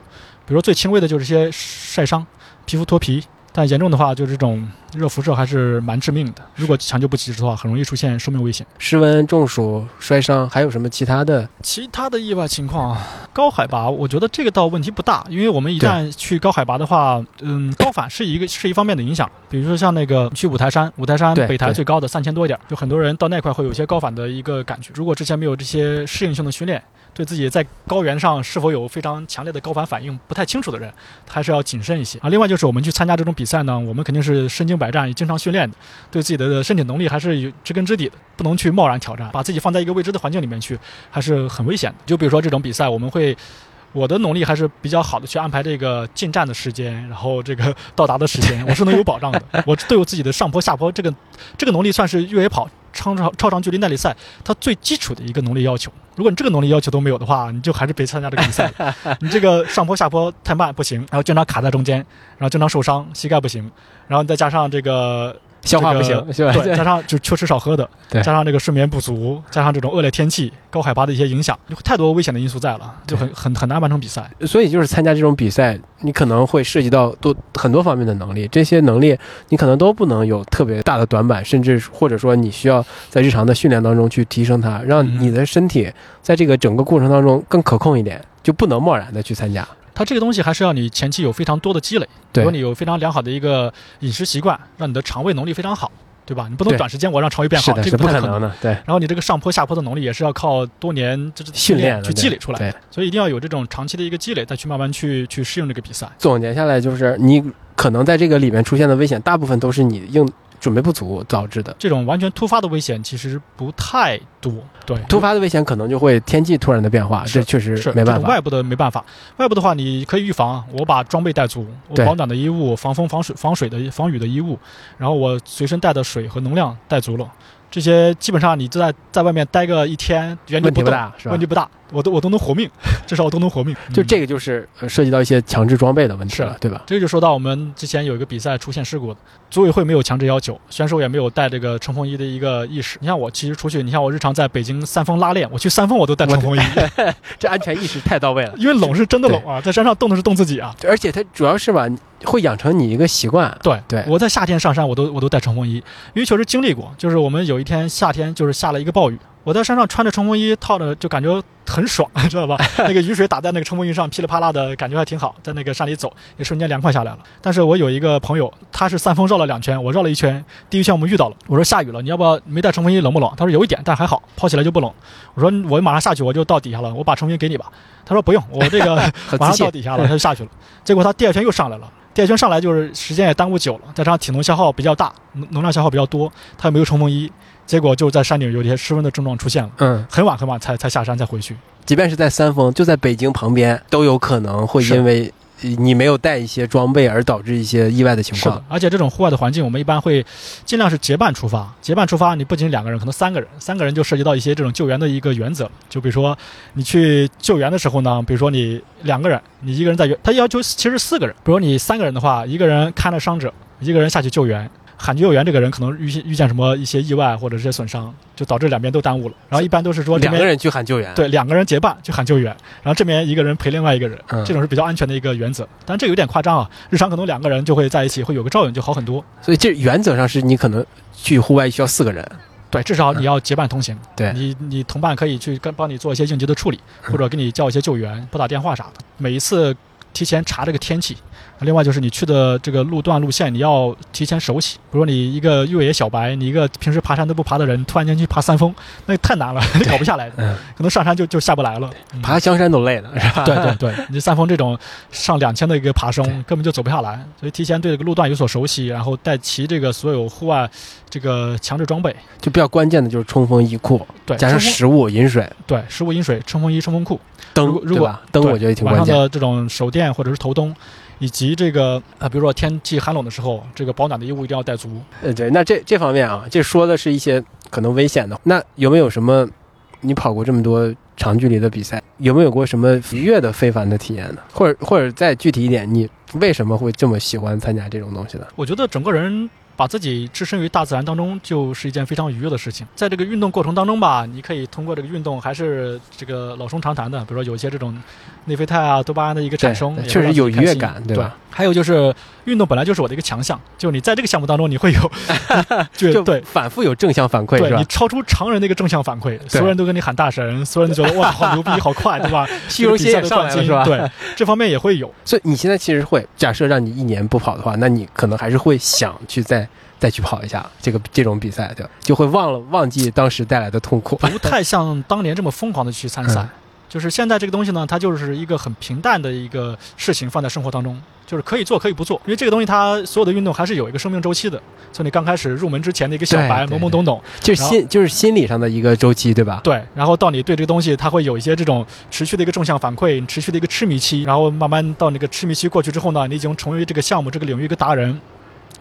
比如说最轻微的就是些晒伤、皮肤脱皮，但严重的话就是这种热辐射还是蛮致命的。如果抢救不及时的话，很容易出现生命危险。室温、中暑、摔伤，还有什么其他的？其他的意外情况，高海拔，我觉得这个倒问题不大，因为我们一旦去高海拔的话，嗯，高反是一个是一方面的影响。比如说像那个去五台山，五台山北台最高的三千多一点，就很多人到那块会有一些高反的一个感觉。如果之前没有这些适应性的训练。对自己在高原上是否有非常强烈的高反反应不太清楚的人，还是要谨慎一些啊。另外就是我们去参加这种比赛呢，我们肯定是身经百战、也经常训练的，对自己的身体能力还是有知根知底的，不能去贸然挑战，把自己放在一个未知的环境里面去，还是很危险的。就比如说这种比赛，我们会。我的能力还是比较好的，去安排这个进站的时间，然后这个到达的时间，我是能有保障的。我对我自己的上坡下坡这个这个能力算是越野跑超长超长距离耐力赛，它最基础的一个能力要求。如果你这个能力要求都没有的话，你就还是别参加这个比赛了。你这个上坡下坡太慢不行，然后经常卡在中间，然后经常受伤，膝盖不行，然后再加上这个。消化不行，是吧？对，加上就缺吃少喝的，对，加上这个睡眠不足，加上这种恶劣天气、高海拔的一些影响，有太多危险的因素在了，就很很很难完成比赛。所以就是参加这种比赛，你可能会涉及到多很多方面的能力，这些能力你可能都不能有特别大的短板，甚至或者说你需要在日常的训练当中去提升它，让你的身体在这个整个过程当中更可控一点，就不能贸然的去参加。它这个东西还是要你前期有非常多的积累，比如你有非常良好的一个饮食习惯，让你的肠胃能力非常好，对吧？你不能短时间我让肠胃变好，这个不太可能的。对。然后你这个上坡下坡的能力也是要靠多年就是训练去积累出来，的。所以一定要有这种长期的一个积累，再去慢慢去去适应这个比赛。总结下来就是，你可能在这个里面出现的危险，大部分都是你硬。准备不足导致的这种完全突发的危险其实不太多。对，突发的危险可能就会天气突然的变化，这确实是没办法。外部的没办法，外部的话你可以预防。我把装备带足，我保暖的衣物、防风、防水、防水的、防雨的衣物，然后我随身带的水和能量带足了。这些基本上你在在外面待个一天，原地不大，问题不大，我都我都能活命，至少我都能活命。就这个就是涉及到一些强制装备的问题了，对吧？这个就说到我们之前有一个比赛出现事故，组委会没有强制要求，选手也没有带这个冲锋衣的一个意识。你像我其实出去，你像我日常在北京三峰拉练，我去三峰我都带冲锋衣，这安全意识太到位了。因为冷是真的冷啊，在山上冻的是冻自己啊，而且它主要是吧。会养成你一个习惯。对对，我在夏天上山，我都我都带冲锋衣，因为确实经历过。就是我们有一天夏天，就是下了一个暴雨，我在山上穿着冲锋衣，套着就感觉很爽，知道吧？那个雨水打在那个冲锋衣上，噼里啪啦的感觉还挺好，在那个山里走，也瞬间凉快下来了。但是我有一个朋友，他是三峰绕了两圈，我绕了一圈，第一圈我们遇到了，我说下雨了，你要不要没带冲锋衣冷不冷？他说有一点，但还好，跑起来就不冷。我说我马上下去，我就到底下了，我把冲锋衣给你吧。他说不用，我这个马上到底下了，他就下去了。结果他第二圈又上来了。第二圈上来就是时间也耽误久了，再加上体能消耗比较大，能能量消耗比较多，他又没有冲锋衣，结果就在山顶有一些失温的症状出现了。嗯，很晚很晚才才下山再回去，即便是在三峰，就在北京旁边，都有可能会因为。你没有带一些装备，而导致一些意外的情况。是的，而且这种户外的环境，我们一般会尽量是结伴出发。结伴出发，你不仅两个人，可能三个人，三个人就涉及到一些这种救援的一个原则。就比如说，你去救援的时候呢，比如说你两个人，你一个人在，他要求其实四个人。比如你三个人的话，一个人看着伤者，一个人下去救援。喊救援这个人可能遇遇见什么一些意外或者这些损伤，就导致两边都耽误了。然后一般都是说两个人去喊救援，对，两个人结伴去喊救援，然后这边一个人陪另外一个人，这种是比较安全的一个原则。但这有点夸张啊，日常可能两个人就会在一起，会有个照应就好很多。所以这原则上是你可能去户外需要四个人，对，至少你要结伴同行。对，你你同伴可以去跟帮你做一些应急的处理，或者给你叫一些救援，拨打电话啥的。每一次提前查这个天气。另外就是你去的这个路段路线，你要提前熟悉。比如你一个越野小白，你一个平时爬山都不爬的人，突然间去爬三峰，那太难了，搞不下来的。可能上山就就下不来了。爬香山都累了，是吧？对对对，你三峰这种上两千的一个爬升，根本就走不下来。所以提前对这个路段有所熟悉，然后带齐这个所有户外这个强制装备。就比较关键的就是冲锋衣裤，对，加上食物饮水。对，食物饮水，冲锋衣、冲锋裤。灯，如果灯，我觉得挺关键。晚上的这种手电或者是头灯。以及这个啊，比如说天气寒冷的时候，这个保暖的衣物一定要带足。呃，对，那这这方面啊，这说的是一些可能危险的。那有没有什么？你跑过这么多长距离的比赛，有没有过什么愉悦的非凡的体验呢？或者或者再具体一点，你为什么会这么喜欢参加这种东西呢？我觉得整个人。把自己置身于大自然当中，就是一件非常愉悦的事情。在这个运动过程当中吧，你可以通过这个运动，还是这个老生常谈的，比如说有一些这种内啡肽啊、多巴胺的一个产生，确实有愉悦感，对吧？还有就是运动本来就是我的一个强项，就你在这个项目当中，你会有 就对反复有正向反馈，对你超出常人的一个正向反馈，所有人都跟你喊大神，所有人都觉得 哇好牛逼好快，对吧？虚荣心也上来了，是吧？对，这方面也会有。所以你现在其实会假设让你一年不跑的话，那你可能还是会想去在。再去跑一下这个这种比赛，就就会忘了忘记当时带来的痛苦，不太像当年这么疯狂的去参赛。就是现在这个东西呢，它就是一个很平淡的一个事情，放在生活当中，就是可以做可以不做，因为这个东西它所有的运动还是有一个生命周期的。从你刚开始入门之前的一个小白懵懵懂懂，就是心就是心理上的一个周期，对吧？对，然后到你对这个东西，它会有一些这种持续的一个正向反馈，持续的一个痴迷期，然后慢慢到那个痴迷期过去之后呢，你已经成为这个项目这个领域一个达人。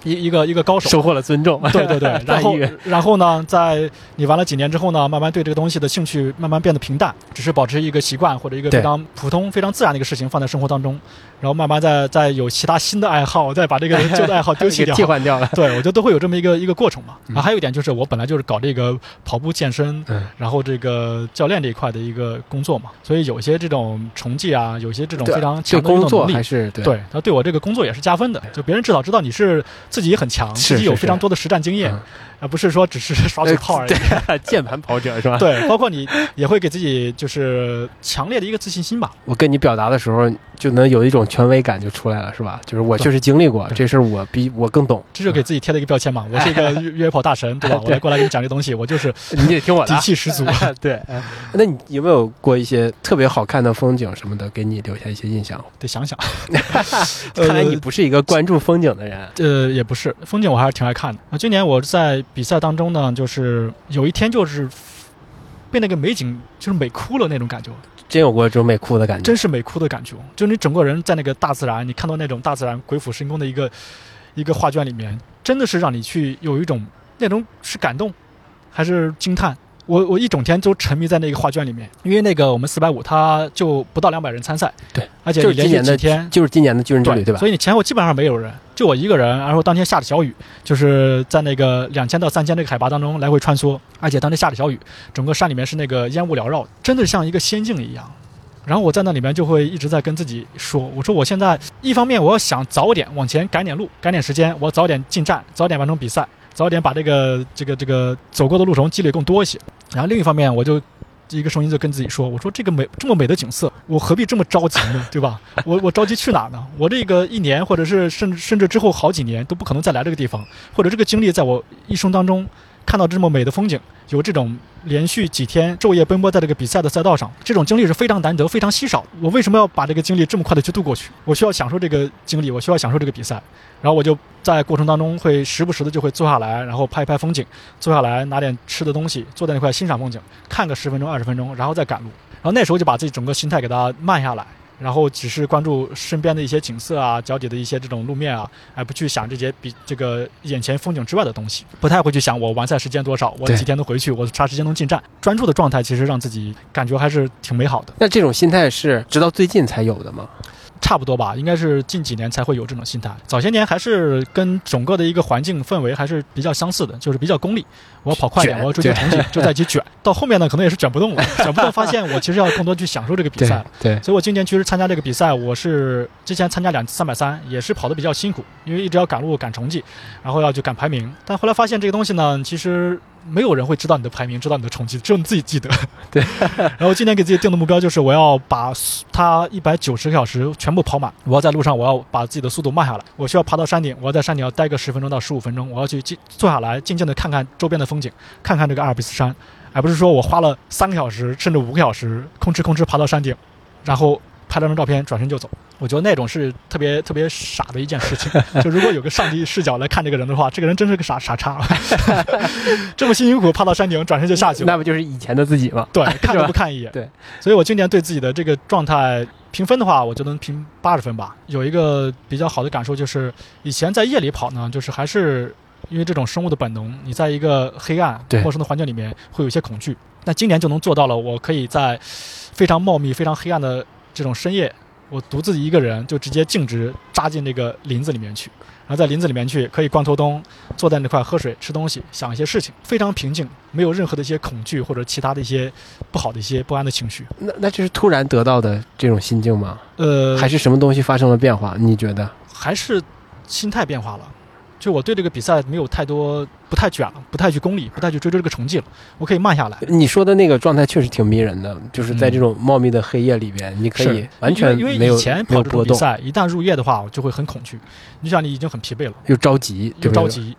一一个一个高手。收获了尊重，对对对，然后然后呢，在你玩了几年之后呢，慢慢对这个东西的兴趣慢慢变得平淡，只是保持一个习惯或者一个非常普通、非常自然的一个事情放在生活当中，然后慢慢再再有其他新的爱好，再把这个 旧的爱好丢弃掉。替换掉了。对，我觉得都会有这么一个一个过程嘛。啊还有一点就是，我本来就是搞这个跑步健身，嗯，然后这个教练这一块的一个工作嘛，所以有些这种成绩啊，有些这种非常对强的工作还。是对对，他对我这个工作也是加分的，就别人至少知道你是自己也很强，自己有非常多的实战经验，嗯而不是说只是耍嘴炮而已。键盘跑者是吧？对，包括你也会给自己就是强烈的一个自信心吧。我跟你表达的时候，就能有一种权威感就出来了，是吧？就是我确实经历过这事儿，我比我更懂。这就给自己贴了一个标签嘛，我是一个越越野跑大神，对吧？我来过来给你讲这东西，我就是 你得听我的底啊。气十足。对，那你有没有过一些特别好看的风景什么的，给你留下一些印象？得想想。看来你不是一个关注风景的人。呃，也不是，风景我还是挺爱看的。啊，今年我在比赛当中呢，就是有一天就是被那个美景就是美哭了那种感觉，真有过这种美哭的感觉真。是美哭的感觉。就你整个人在那个大自然，你看到那种大自然鬼斧神工的一个一个画卷里面，真的是让你去有一种那种是感动，还是惊叹。我我一整天都沉迷在那个画卷里面，因为那个我们四百五它就不到两百人参赛，对，而且就你连续是今年的几天就是今年的巨人之旅，对吧？所以你前后基本上没有人，就我一个人，然后当天下着小雨，就是在那个两千到三千这个海拔当中来回穿梭，而且当天下着小雨，整个山里面是那个烟雾缭绕，真的像一个仙境一样。然后我在那里面就会一直在跟自己说，我说我现在一方面我要想早点往前赶点路，赶点时间，我早点进站，早点完成比赛，早点把这个这个这个走过的路程积累更多一些。然后另一方面，我就一个声音就跟自己说：“我说这个美这么美的景色，我何必这么着急呢？对吧？我我着急去哪呢？我这个一年或者是甚至甚至之后好几年都不可能再来这个地方，或者这个经历在我一生当中看到这么美的风景，有这种连续几天昼夜奔波在这个比赛的赛道上，这种经历是非常难得、非常稀少。我为什么要把这个经历这么快的去度过去？我需要享受这个经历，我需要享受这个比赛。然后我就在过程当中会时不时的就会坐下来，然后拍一拍风景，坐下来拿点吃的东西，坐在那块欣赏风景，看个十分钟、二十分钟，然后再赶路。然后那时候就把自己整个心态给它慢下来，然后只是关注身边的一些景色啊，脚底的一些这种路面啊，而不去想这些比这个眼前风景之外的东西，不太会去想我完赛时间多少，我几天能回去，我啥时间能进站。专注的状态其实让自己感觉还是挺美好的，那这种心态是直到最近才有的吗？差不多吧，应该是近几年才会有这种心态。早些年还是跟整个的一个环境氛围还是比较相似的，就是比较功利，我要跑快点，我要追求成绩，就在一起卷。到后面呢，可能也是卷不动了，卷不动，发现我其实要更多去享受这个比赛了。对，所以我今年其实参加这个比赛，我是之前参加两三百三，也是跑得比较辛苦，因为一直要赶路、赶成绩，然后要去赶排名。但后来发现这个东西呢，其实没有人会知道你的排名，知道你的成绩，只有你自己记得。对。然后今年给自己定的目标就是，我要把它一百九十个小时全部跑满。我要在路上，我要把自己的速度慢下来。我需要爬到山顶，我要在山顶要待个十分钟到十五分钟，我要去静坐下来，静静的看看周边的风景，看看这个阿尔卑斯山，而不是说我花了三个小时甚至五个小时，吭哧吭哧爬到山顶，然后拍了张照片，转身就走。我觉得那种是特别特别傻的一件事情。就如果有个上帝视角来看这个人的话，这个人真是个傻傻叉，这么辛辛苦苦爬到山顶，转身就下去了。那不就是以前的自己吗？对，看都不看一眼。对，所以我今年对自己的这个状态评分的话，我就能评八十分吧。有一个比较好的感受就是，以前在夜里跑呢，就是还是因为这种生物的本能，你在一个黑暗对、陌生的环境里面会有一些恐惧。那今年就能做到了，我可以在非常茂密、非常黑暗的这种深夜，我独自一个人就直接径直扎进那个林子里面去。然后在林子里面去，可以光头东坐在那块喝水、吃东西，想一些事情，非常平静，没有任何的一些恐惧或者其他的一些不好的一些不安的情绪。那那这是突然得到的这种心境吗？呃，还是什么东西发生了变化？你觉得？还是心态变化了。就我对这个比赛没有太多，不太卷了，不太去功利，不太去追逐这个成绩了，我可以慢下来。你说的那个状态确实挺迷人的，就是在这种茂密的黑夜里边，你可以完全因为以前跑这种比赛，一旦入夜的话，我就会很恐惧。你想，你已经很疲惫了，又着急，又着。急，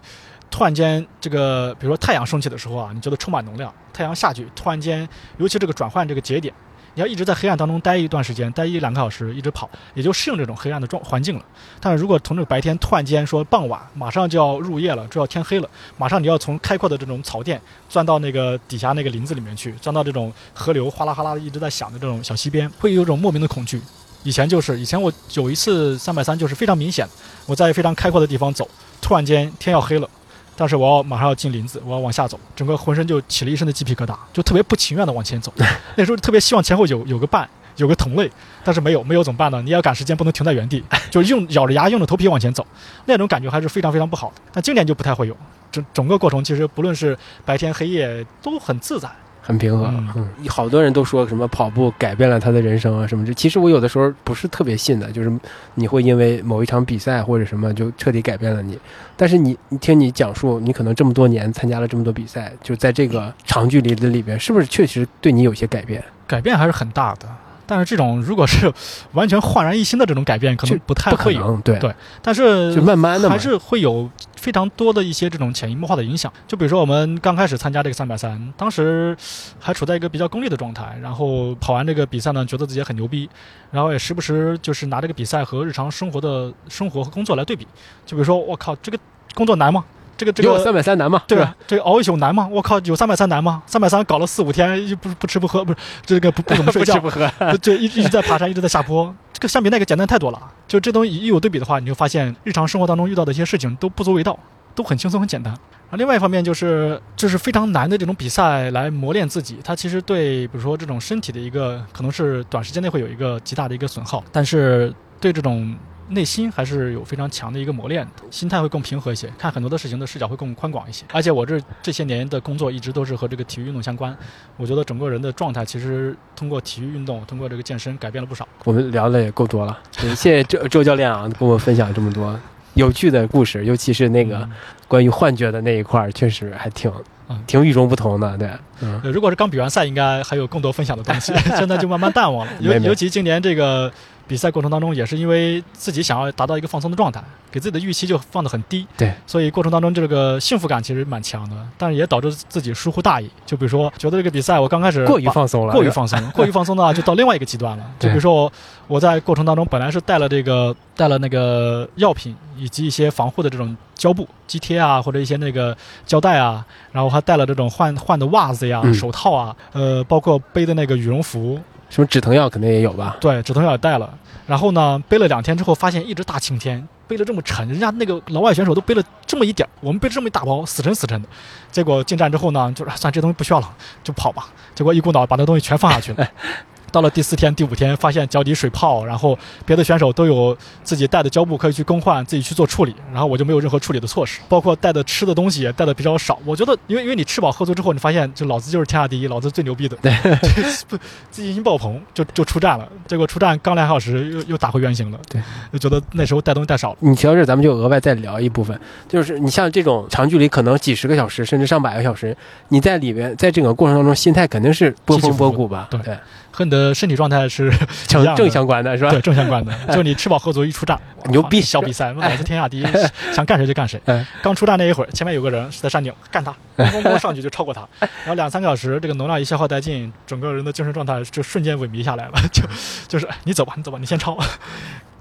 突然间这个，比如说太阳升起的时候啊，你觉得充满能量；太阳下去，突然间，尤其这个转换这个节点，你要一直在黑暗当中待一段时间，待一两个小时，一直跑，也就适应这种黑暗的状环境了。但是如果从这个白天突然间说傍晚马上就要入夜了，就要天黑了，马上你要从开阔的这种草甸钻到那个底下那个林子里面去，钻到这种河流哗啦哗啦一直在响的这种小溪边，会有一种莫名的恐惧。以前就是以前我有一次三百三就是非常明显，我在非常开阔的地方走，突然间天要黑了，但是我要马上要进林子，我要往下走，整个浑身就起了一身的鸡皮疙瘩，就特别不情愿的往前走。那时候特别希望前后有有个伴，有个同类，但是没有，没有怎么办呢？你要赶时间，不能停在原地，就是用咬着牙硬着头皮往前走，那种感觉还是非常非常不好的。但今年就不太会有，整整个过程其实不论是白天黑夜都很自在。很平和，嗯嗯，好多人都说什么跑步改变了他的人生啊什么的，其实我有的时候不是特别信的，就是你会因为某一场比赛或者什么就彻底改变了你。但是你你听你讲述，你可能这么多年参加了这么多比赛，就在这个长距离的里边，是不是确实对你有些改变？改变还是很大的。但是这种如果是 完全焕然一新的这种改变，可能不太可会有。能，对，对但是就慢慢的还，是会有非常多的一些这种潜移默化的影响。就比如说我们刚开始参加这个三百三，当时还处在一个比较功利的状态，然后跑完这个比赛呢，觉得自己很牛逼，然后也时不时就是拿这个比赛和日常生活的生活和工作来对比。就比如说，我靠，这个工作难吗？这个这有个三百三难吗？对吧？？这个熬一宿难吗？我靠，有三百三难吗？三百三搞了四五天，又不不吃不喝，不是这个不不怎么睡觉 不吃，不喝，就 就一一直在爬山，一直在下坡。这个相比那个简单太多了。就这东西一有对比的话，你就发现日常生活当中遇到的一些事情都不足为道，都很轻松很简单。然后另外一方面就是，就是非常难的这种比赛来磨练自己，它其实对比如说这种身体的一个可能是短时间内会有一个极大的一个损耗，但是对这种。内心还是有非常强的一个磨练的，心态会更平和一些，看很多的事情的视角会更宽广一些。而且我这这些年的工作一直都是和这个体育运动相关，我觉得整个人的状态其实通过体育运动，通过这个健身改变了不少。我们聊的也够多了，对谢谢周周教练啊，跟我分享这么多有趣的故事，尤其是那个关于幻觉的那一块儿，确实还挺嗯挺与众不同的，对，嗯，呃，如果是刚比完赛，应该还有更多分享的东西，现在就慢慢淡忘了。尤尤其今年这个比赛过程当中，也是因为自己想要达到一个放松的状态，给自己的预期就放得很低，对，所以过程当中这个幸福感其实蛮强的，但是也导致自己疏忽大意。就比如说，觉得这个比赛我刚开始过于放松了，过于放松，过于放松的话，就到另外一个极端了。就比如说，我在过程当中本来是带了这个带了那个药品以及一些防护的这种胶布、肌贴啊，或者一些那个胶带啊，然后还带了这种换换的袜子呀、嗯手套啊，呃，包括背的那个羽绒服，什么止疼药肯定也有吧？对，止疼药也带了。然后呢，背了两天之后，发现一直大晴天，背了这么沉，人家那个老外选手都背了这么一点儿，我们背了这么一大包，死沉死沉的。结果进站之后呢，就是算这东西不需要了，就跑吧。结果一股脑把那东西全放下去了。到了第四天、第五天，发现脚底水泡，然后别的选手都有自己带的胶布可以去更换，自己去做处理，然后我就没有任何处理的措施，包括带的吃的东西也带的比较少。我觉得，因为因为你吃饱喝足之后，你发现就老子就是天下第一，老子最牛逼的，对，不自信心爆棚，就就出战了。结果出战刚两小时又又打回原形了，对，就觉得那时候带东西带少了。你提到这儿，咱们就额外再聊一部分，就是你像这种长距离，可能几十个小时甚至上百个小时，你在里边，在整个过程当中，心态肯定是波峰波谷吧？对，和你的身体状态是 一正相关的是吧？对正相关的，就你吃饱喝足一出战，牛逼。小比赛，老子天下第一，想干谁就干谁。嗯。刚出战那一会儿，前面有个人是在山顶，干他，咣咣咣上去就超过他，然后两三个小时，这个能量一消耗殆尽，整个人的精神状态就瞬间萎靡下来了，就就是你走吧，你走吧，你先超，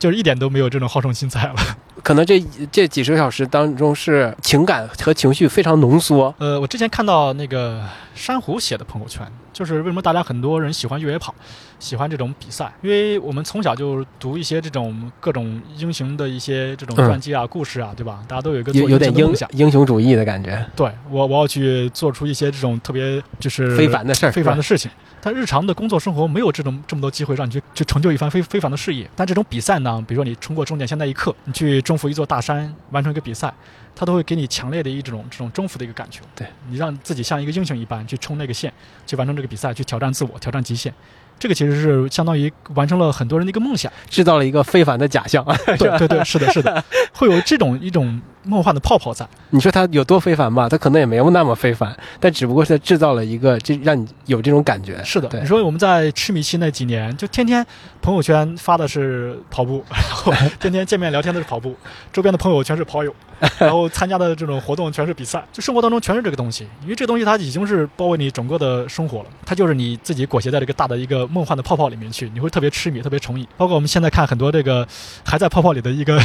就是一点都没有这种好胜心在了。可能这这几十个小时当中是情感和情绪非常浓缩。呃，我之前看到那个珊瑚写的朋友圈，就是为什么大家很多人喜欢越野跑，喜欢这种比赛，因为我们从小就读一些这种各种英雄的一些这种嗯传记啊、故事啊，对吧？大家都有一个做有有点英英雄。英雄主义的感觉，对我，我要去做出一些这种特别就是非凡的事儿，非凡的事情。但日常的工作生活没有这种这么多机会让你去去成就一番非非凡的事业。但这种比赛呢，比如说你冲过终点线那一刻，你去征服一座大山，完成一个比赛，他都会给你强烈的一种这种征服的一个感觉。对你让自己像一个英雄一般去冲那个线，去完成这个比赛，去挑战自我，挑战极限。这个其实是相当于完成了很多人的一个梦想。制造了一个非凡的假象。对对对，是的，是的，会有这种一种梦幻的泡泡在。你说它有多非凡吧？它可能也没有那么非凡，但只不过是制造了一个这让你有这种感觉。是的，你说我们在痴迷期那几年，就天天朋友圈发的是跑步，然后天天见面聊天的是跑步，周边的朋友全是跑友，然后参加的这种活动全是比赛，就生活当中全是这个东西。因为这个东西它已经是包围你整个的生活了，它就是你自己裹挟在这个大的一个梦幻的泡泡里面去，你会特别痴迷，特别崇 잊。 包括我们现在看很多这个还在泡泡里的一个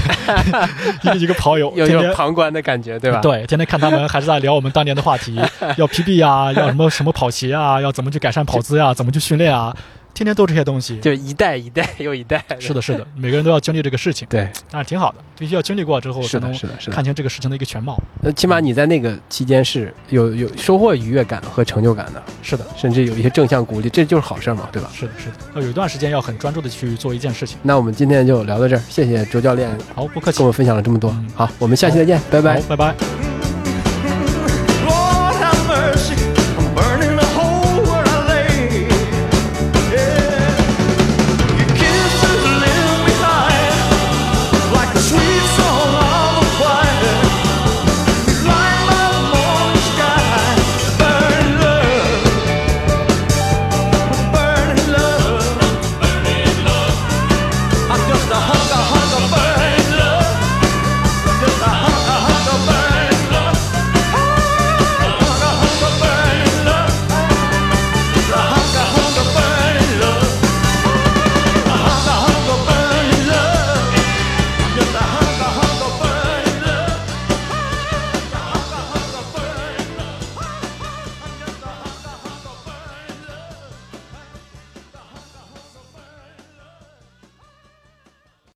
一个一个跑友，种旁观的感觉，对吧？对，天天看他们还是在聊我们当年的话题，要 PB 啊，要什么什么跑鞋啊，要怎么去改善跑姿啊、怎么去训练啊。天天都这些东西。就一代一代又一代。是的，是的，每个人都要经历这个事情。对，但是挺好的，必须要经历过之后，是的，是的，是的，看清这个事情的一个全貌。那，起码你在那个期间是有有收获愉悦感和成就感的。是的，甚至有一些正向鼓励，这就是好事嘛，对吧？是的，是的。要有一段时间要很专注的去做一件事情。那我们今天就聊到这儿，谢谢周教练。好，不客气，跟我分享了这么多。好，我们下期再见，拜拜，拜拜。